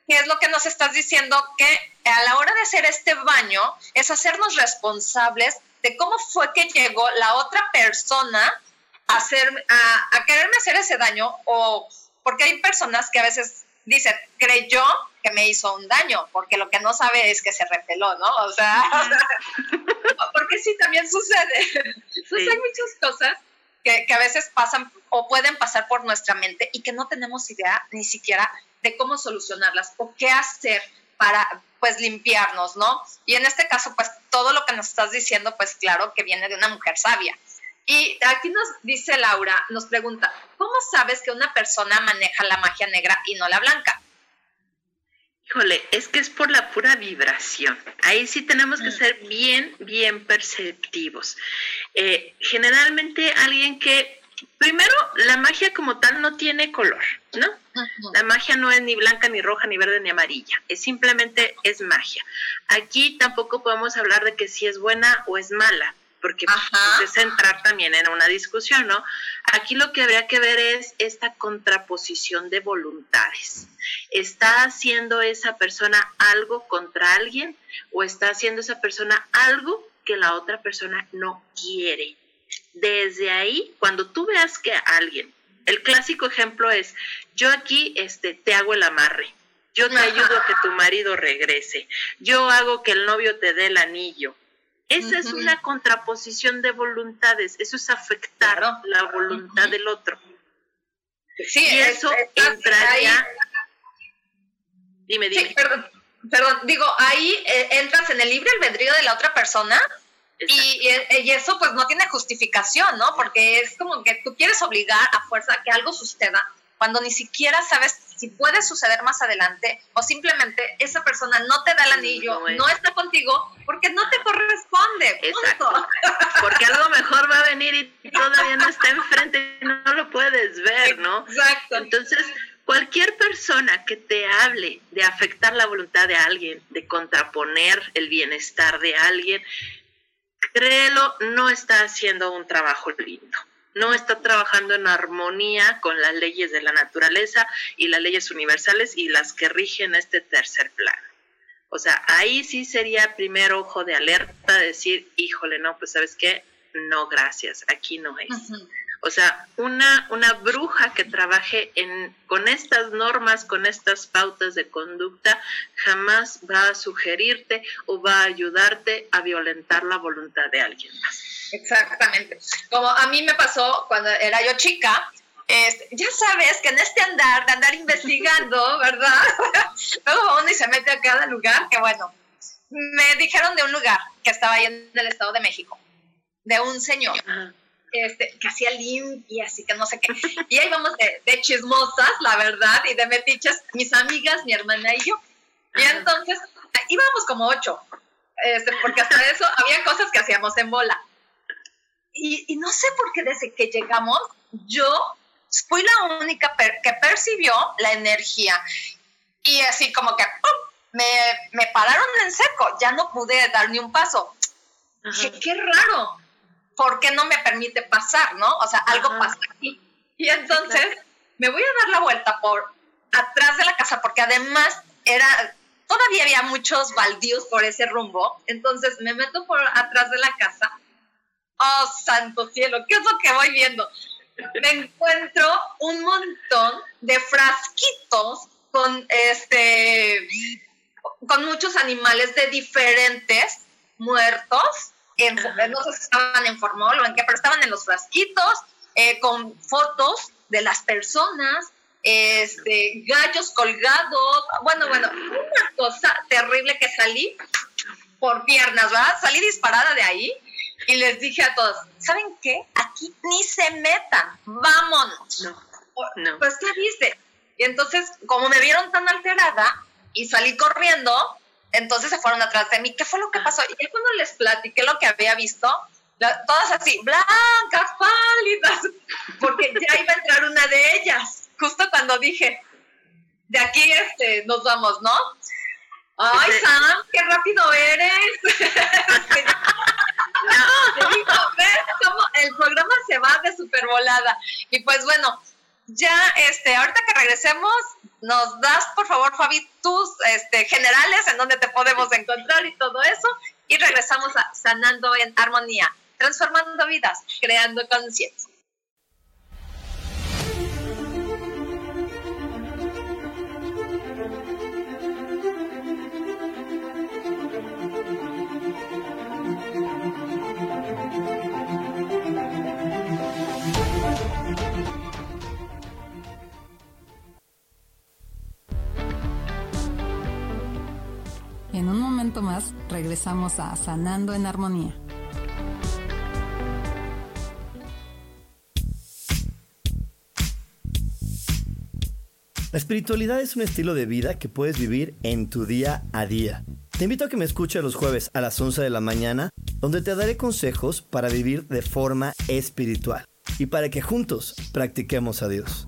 ¿qué es lo que nos estás diciendo? Que a la hora de hacer este baño es hacernos responsables de cómo fue que llegó la otra persona a, hacer, a, a quererme hacer ese daño o porque hay personas que a veces dicen, creyó que me hizo un daño, porque lo que no sabe es que se repeló, ¿no? O sea, porque sí, también sucede. Entonces hay muchas cosas que, que, a veces pasan o pueden pasar por nuestra mente y que no tenemos idea ni siquiera de cómo solucionarlas o qué hacer para pues limpiarnos, ¿no? Y en este caso, pues todo lo que nos estás diciendo, pues claro que viene de una mujer sabia. Y aquí nos dice Laura, nos pregunta, ¿cómo sabes que una persona maneja la magia negra y no la blanca? Híjole, es que es por la pura vibración. Ahí sí tenemos que mm. ser bien, bien perceptivos. Eh, generalmente alguien que, primero, la magia como tal no tiene color, ¿no? La magia no es ni blanca, ni roja, ni verde, ni amarilla. Es simplemente es magia. Aquí tampoco podemos hablar de que si es buena o es mala porque pues, es entrar también en una discusión, ¿no? Aquí lo que habría que ver es esta contraposición de voluntades. ¿Está haciendo esa persona algo contra alguien o está haciendo esa persona algo que la otra persona no quiere? Desde ahí, cuando tú veas que alguien, el clásico ejemplo es, yo aquí este, te hago el amarre, yo te ayudo a que tu marido regrese, yo hago que el novio te dé el anillo, esa es una contraposición de voluntades, eso es afectar la voluntad del otro. Sí, y eso entraría... Dime, dime. perdón, perdón, digo, ahí eh, entras en el libre albedrío de la otra persona y, y, eso pues no tiene justificación, ¿no? Porque es como que tú quieres obligar a fuerza a que algo suceda cuando ni siquiera sabes si puede suceder más adelante o simplemente esa persona no te da el anillo, no, está contigo porque no te corresponde. Exacto. Porque algo mejor va a venir y todavía no está enfrente y no lo puedes ver, ¿no? Exacto. Entonces, cualquier persona que te hable de afectar la voluntad de alguien, de contraponer el bienestar de alguien, créelo, no está haciendo un trabajo lindo no está trabajando en armonía con las leyes de la naturaleza y las leyes universales y las que rigen este tercer plano. O sea, ahí sí sería primer ojo de alerta, decir, híjole, no, pues sabes qué, no, gracias, aquí no es. O sea, una, una bruja que trabaje en, con estas normas, con estas pautas de conducta, jamás va a sugerirte o va a ayudarte a violentar la voluntad de alguien más. Exactamente. Como a mí me pasó cuando era yo chica, este, ya sabes que en este andar, de andar investigando, ¿verdad? Luego uno y se mete a cada lugar, que bueno, me dijeron de un lugar que estaba ahí en el Estado de México, de un señor este, que hacía limpias y que no sé qué. Y ahí vamos de, de, chismosas, la verdad, y de metiches, mis amigas, mi hermana y yo. Y entonces íbamos como ocho, este, porque hasta eso había cosas que hacíamos en bola. Y, y no sé por qué desde que llegamos, yo fui la única que percibió la energía. Y así como que Me, me pararon en seco, ya no pude dar ni un paso. Dije, qué raro, ¿por qué no me permite pasar, no? O sea, algo pasa aquí. Y entonces me voy a dar la vuelta por atrás de la casa, porque además era, todavía había muchos baldíos por ese rumbo, entonces me meto por atrás de la casa. Oh, santo cielo, ¿qué es lo que voy viendo? Me encuentro un montón de frasquitos con este con muchos animales de diferentes muertos en, no sé si estaban en formol o en qué, pero estaban en los frasquitos, eh, con fotos de las personas, este, gallos colgados, bueno, bueno, una cosa terrible que salí por piernas, ¿verdad? Salí disparada de ahí y les dije a todos, ¿saben qué? Aquí ni se metan, vámonos. No, Pues, ¿qué viste? Y entonces, como me vieron tan alterada y salí corriendo, entonces se fueron atrás de mí. ¿Qué fue lo que pasó? Y cuando les platiqué lo que había visto, todas así, blancas, pálidas, porque ya iba a entrar una de ellas, justo cuando dije, de aquí este, nos vamos, ¿no? Ay, Sam, qué rápido eres. no, ves cómo el programa se va de super volada. Y pues bueno, ya, este, ahorita que regresemos, nos das, por favor, Fabi, tus este, generales en donde te podemos encontrar y todo eso. Y regresamos a Sanando en Armonía, transformando vidas, creando conciencia. Más regresamos a Sanando en Armonía. La espiritualidad es un estilo de vida que puedes vivir en tu día a día. Te invito a que me escuches los jueves a las 11 de la mañana, donde te daré consejos para vivir de forma espiritual y para que juntos practiquemos a Dios.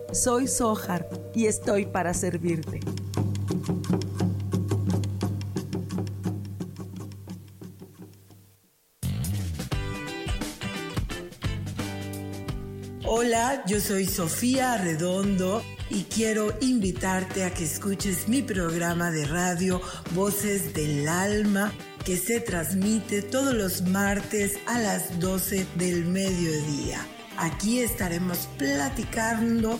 soy Sohar y estoy para servirte. Hola, yo soy Sofía Redondo y quiero invitarte a que escuches mi programa de radio Voces del Alma que se transmite todos los martes a las 12 del mediodía. Aquí estaremos platicando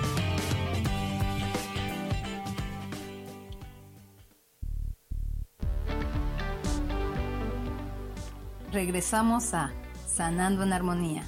Regresamos a Sanando en Armonía.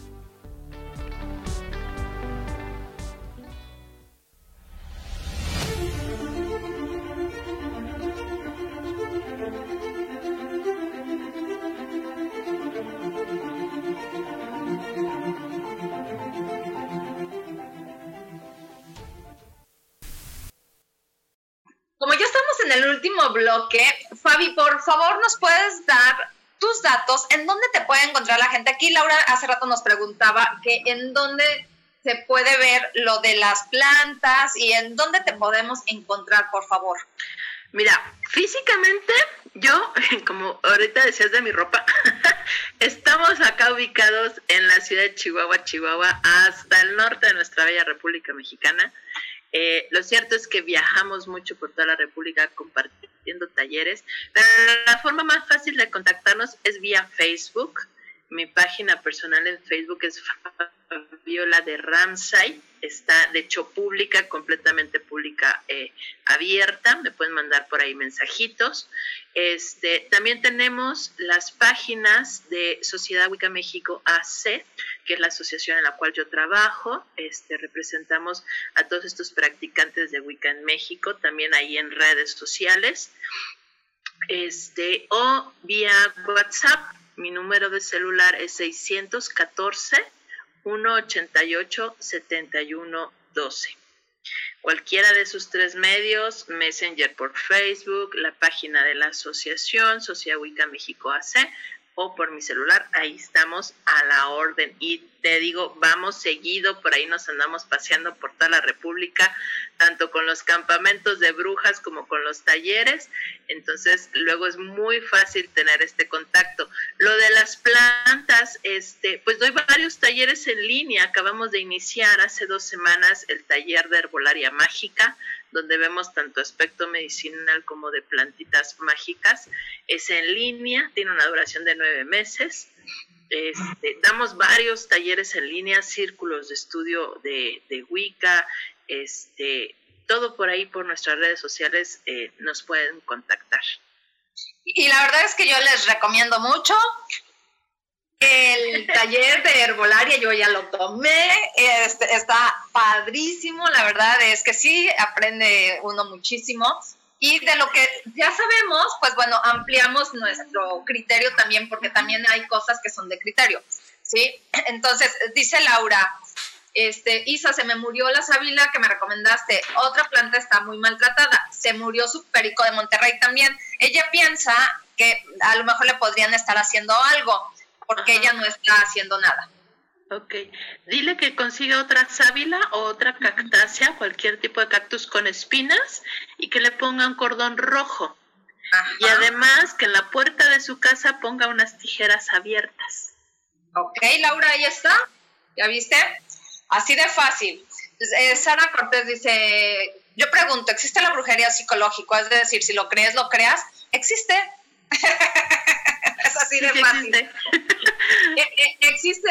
Como ya estamos en el último bloque, Fabi, por favor, ¿nos puedes dar tus datos, ¿en dónde te puede encontrar la gente? Aquí Laura hace rato nos preguntaba que en dónde se puede ver lo de las plantas y en dónde te podemos encontrar, por favor. Mira, físicamente yo, como ahorita decías de mi ropa, estamos acá ubicados en la ciudad de Chihuahua, Chihuahua, hasta el norte de nuestra bella República Mexicana. Eh, lo cierto es que viajamos mucho por toda la República compartiendo talleres, pero la forma más fácil de contactarnos es vía Facebook. Mi página personal en Facebook es Viola de Ramsay. Está, de hecho, pública, completamente pública, eh, abierta. Me pueden mandar por ahí mensajitos. Este, también tenemos las páginas de Sociedad Wicca México AC, que es la asociación en la cual yo trabajo. Este, representamos a todos estos practicantes de Wicca en México, también ahí en redes sociales. Este, o vía WhatsApp. Mi número de celular es 614 188-7112. Cualquiera de esos tres medios, Messenger por Facebook, la página de la asociación, Sociedad Wicca México AC, o por mi celular, ahí estamos a la orden. Y te digo, vamos seguido, por ahí nos andamos paseando por toda la República, tanto con los campamentos de brujas como con los talleres. Entonces, luego es muy fácil tener este contacto. Lo de las plantas, este, pues doy varios talleres en línea. Acabamos de iniciar hace dos semanas el taller de herbolaria mágica donde vemos tanto aspecto medicinal como de plantitas mágicas. Es en línea, tiene una duración de nueve meses. Este, damos varios talleres en línea, círculos de estudio de, Wicca, este, todo por ahí por nuestras redes sociales eh, nos pueden contactar. Y la verdad es que yo les recomiendo mucho. El taller de herbolaria yo ya lo tomé, este, está padrísimo, la verdad es que sí, aprende uno muchísimo. Y de lo que ya sabemos, pues bueno, ampliamos nuestro criterio también, porque también hay cosas que son de criterio, ¿sí? Entonces, dice Laura, este, Isa, se me murió la sábila que me recomendaste, otra planta está muy maltratada, se murió su perico de Monterrey también. Ella piensa que a lo mejor le podrían estar haciendo algo porque ella no está haciendo nada. Ok, dile que consiga otra sábila o otra cactácea, cualquier tipo de cactus con espinas y que le ponga un cordón rojo. Y además que en la puerta de su casa ponga unas tijeras abiertas. Ok, Laura, ahí está. ¿Ya viste? Así de fácil. Eh, Sara Cortés dice, yo pregunto, ¿existe la brujería psicológica? Es decir, si lo crees, lo creas. Existe. es así de fácil. Eh, eh, existe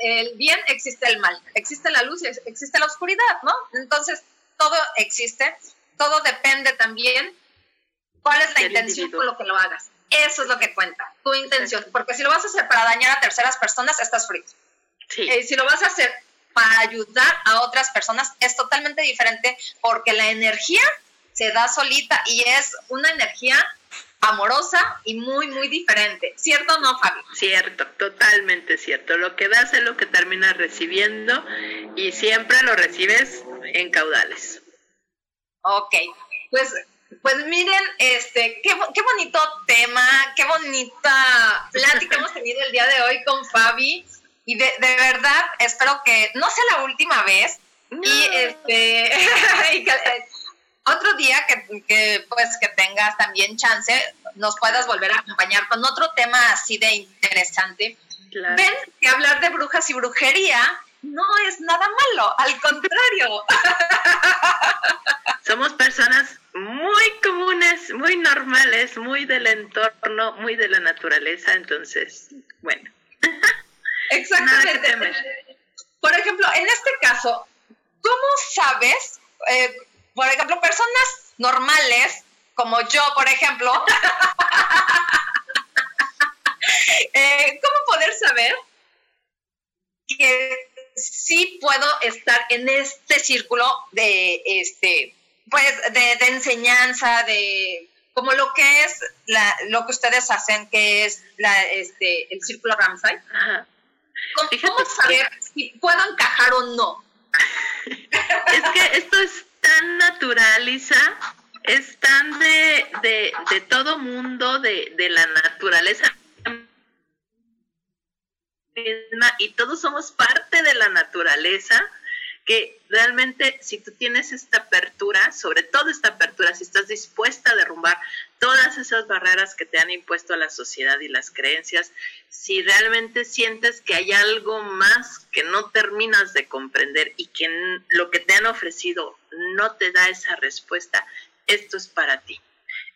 el bien, existe el mal, existe la luz y existe la oscuridad, ¿no? Entonces, todo existe, todo depende también cuál es la intención con lo que lo hagas. Eso es lo que cuenta, tu intención, porque si lo vas a hacer para dañar a terceras personas, estás frito. Eh, si lo vas a hacer para ayudar a otras personas, es totalmente diferente porque la energía se da solita y es una energía amorosa y muy, muy diferente. ¿Cierto o no, Fabi? Cierto, totalmente cierto. Lo que das es lo que terminas recibiendo y siempre lo recibes en caudales. Ok, pues, pues miren, este, qué, qué bonito tema, qué bonita plática hemos tenido el día de hoy con Fabi. Y de, de verdad, espero que no sea la última vez. Y este, y que, eh, otro día que, pues que tengas también chance, nos puedas volver a acompañar con otro tema así de interesante. Ven que hablar de brujas y brujería no es nada malo, al contrario. Somos personas muy comunes, muy normales, muy del entorno, muy de la naturaleza, entonces, bueno. Exactamente. Por ejemplo, en este caso, ¿cómo sabes eh, por ejemplo, personas normales, como yo, por ejemplo, eh, ¿cómo poder saber que sí puedo estar en este círculo de, este, pues, de, enseñanza, de como lo que es la, lo que ustedes hacen, que es la, este, el círculo Ramsay? ¿Cómo, saber si puedo encajar o no? es que esto es tan naturaliza, es tan de, de, de todo mundo, de, de la naturaleza y todos somos parte de la naturaleza que realmente si tú tienes esta apertura, sobre todo esta apertura, si estás dispuesta a derrumbar todas esas barreras que te han impuesto a la sociedad y las creencias, si realmente sientes que hay algo más que no terminas de comprender y que lo que te han ofrecido no te da esa respuesta, esto es para ti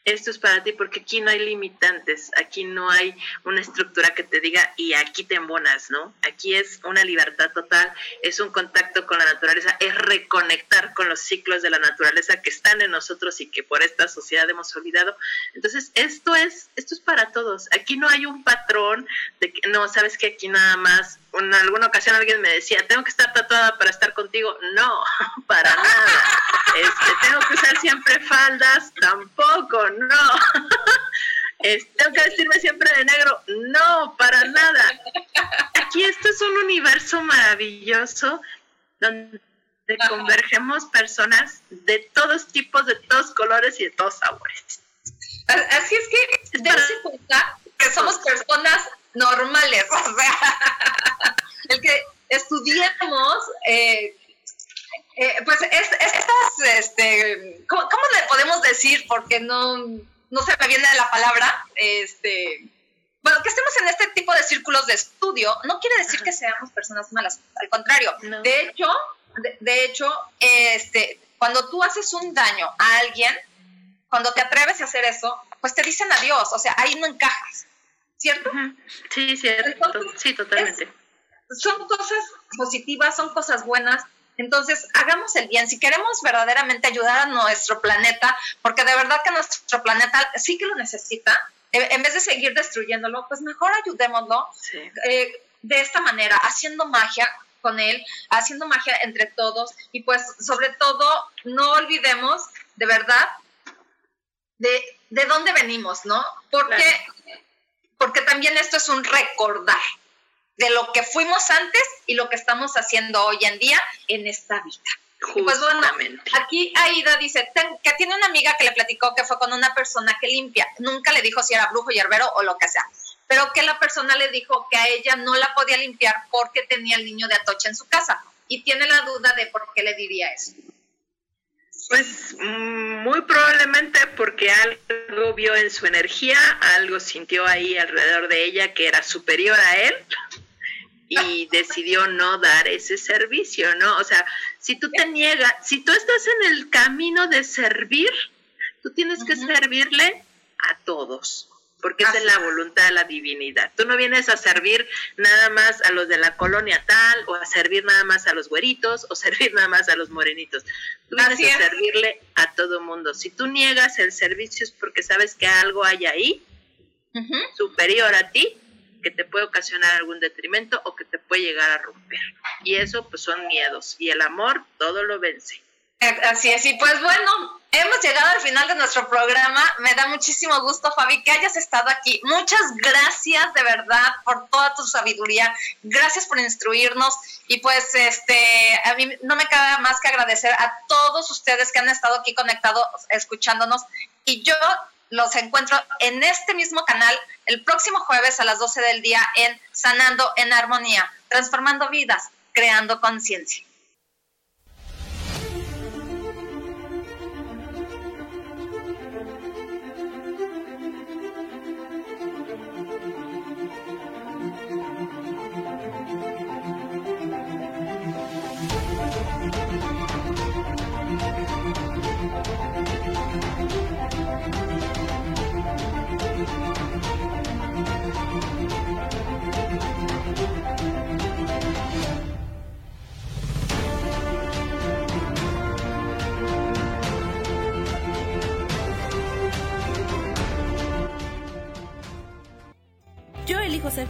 esto es para ti porque aquí no hay limitantes, aquí no hay una estructura que te diga y aquí te embonas, ¿no? Aquí es una libertad total, es un contacto con la naturaleza, es reconectar con los ciclos de la naturaleza que están en nosotros y que por esta sociedad hemos olvidado. Entonces, esto es esto es para todos. Aquí no hay un patrón de que no, sabes que aquí nada más en alguna ocasión alguien me decía, tengo que estar tatuada para estar contigo. No, para nada. Este, tengo que usar siempre faldas, tampoco, no. Este, tengo que vestirme siempre de negro, no, para nada. Aquí esto es un universo maravilloso donde convergemos personas de todos tipos, de todos colores y de todos sabores. Así es que darse cuenta que somos personas normales, o sea, eh, eh, pues es, estas, este, ¿cómo, le podemos decir? Porque no, no se me viene la palabra, este, bueno, que estemos en este tipo de círculos de estudio no quiere decir que seamos personas malas, al contrario, de hecho, de, hecho, este, cuando tú haces un daño a alguien, cuando te atreves a hacer eso, pues te dicen adiós, o sea, ahí no encajas. ¿cierto? Sí, cierto, sí, totalmente. Son cosas positivas, son cosas buenas. Entonces, hagamos el bien. Si queremos verdaderamente ayudar a nuestro planeta, porque de verdad que nuestro planeta sí que lo necesita, en vez de seguir destruyéndolo, pues mejor ayudémoslo eh, de esta manera, haciendo magia con él, haciendo magia entre todos y pues sobre todo no olvidemos de verdad de, de dónde venimos, ¿no? Porque porque también esto es un recordar de lo que fuimos antes y lo que estamos haciendo hoy en día en esta vida. Pues bueno, aquí Aida dice que tiene una amiga que le platicó que fue con una persona que limpia. Nunca le dijo si era brujo, y herbero o lo que sea. Pero que la persona le dijo que a ella no la podía limpiar porque tenía el niño de Atocha en su casa. Y tiene la duda de por qué le diría eso. Pues mm, muy probablemente porque algo vio en su energía, algo sintió ahí alrededor de ella que era superior a él y decidió no dar ese servicio, ¿no? O sea, si tú te niegas, si tú estás en el camino de servir, tú tienes que servirle a todos porque es la voluntad de la divinidad. Tú no vienes a servir nada más a los de la colonia tal, o a servir nada más a los güeritos, o servir nada más a los morenitos. Tú vienes a servirle a todo mundo. Si tú niegas el servicio es porque sabes que algo hay ahí superior a ti que te puede ocasionar algún detrimento o que te puede llegar a romper. Y eso pues son miedos. Y el amor todo lo vence. Eh, así es, y pues bueno, hemos llegado al final de nuestro programa. Me da muchísimo gusto, Fabi, que hayas estado aquí. Muchas gracias de verdad por toda tu sabiduría. Gracias por instruirnos. Y pues este, a mí no me queda más que agradecer a todos ustedes que han estado aquí conectados, escuchándonos. Y yo los encuentro en este mismo canal el próximo jueves a las 12 del día en Sanando en Armonía, transformando vidas, creando conciencia.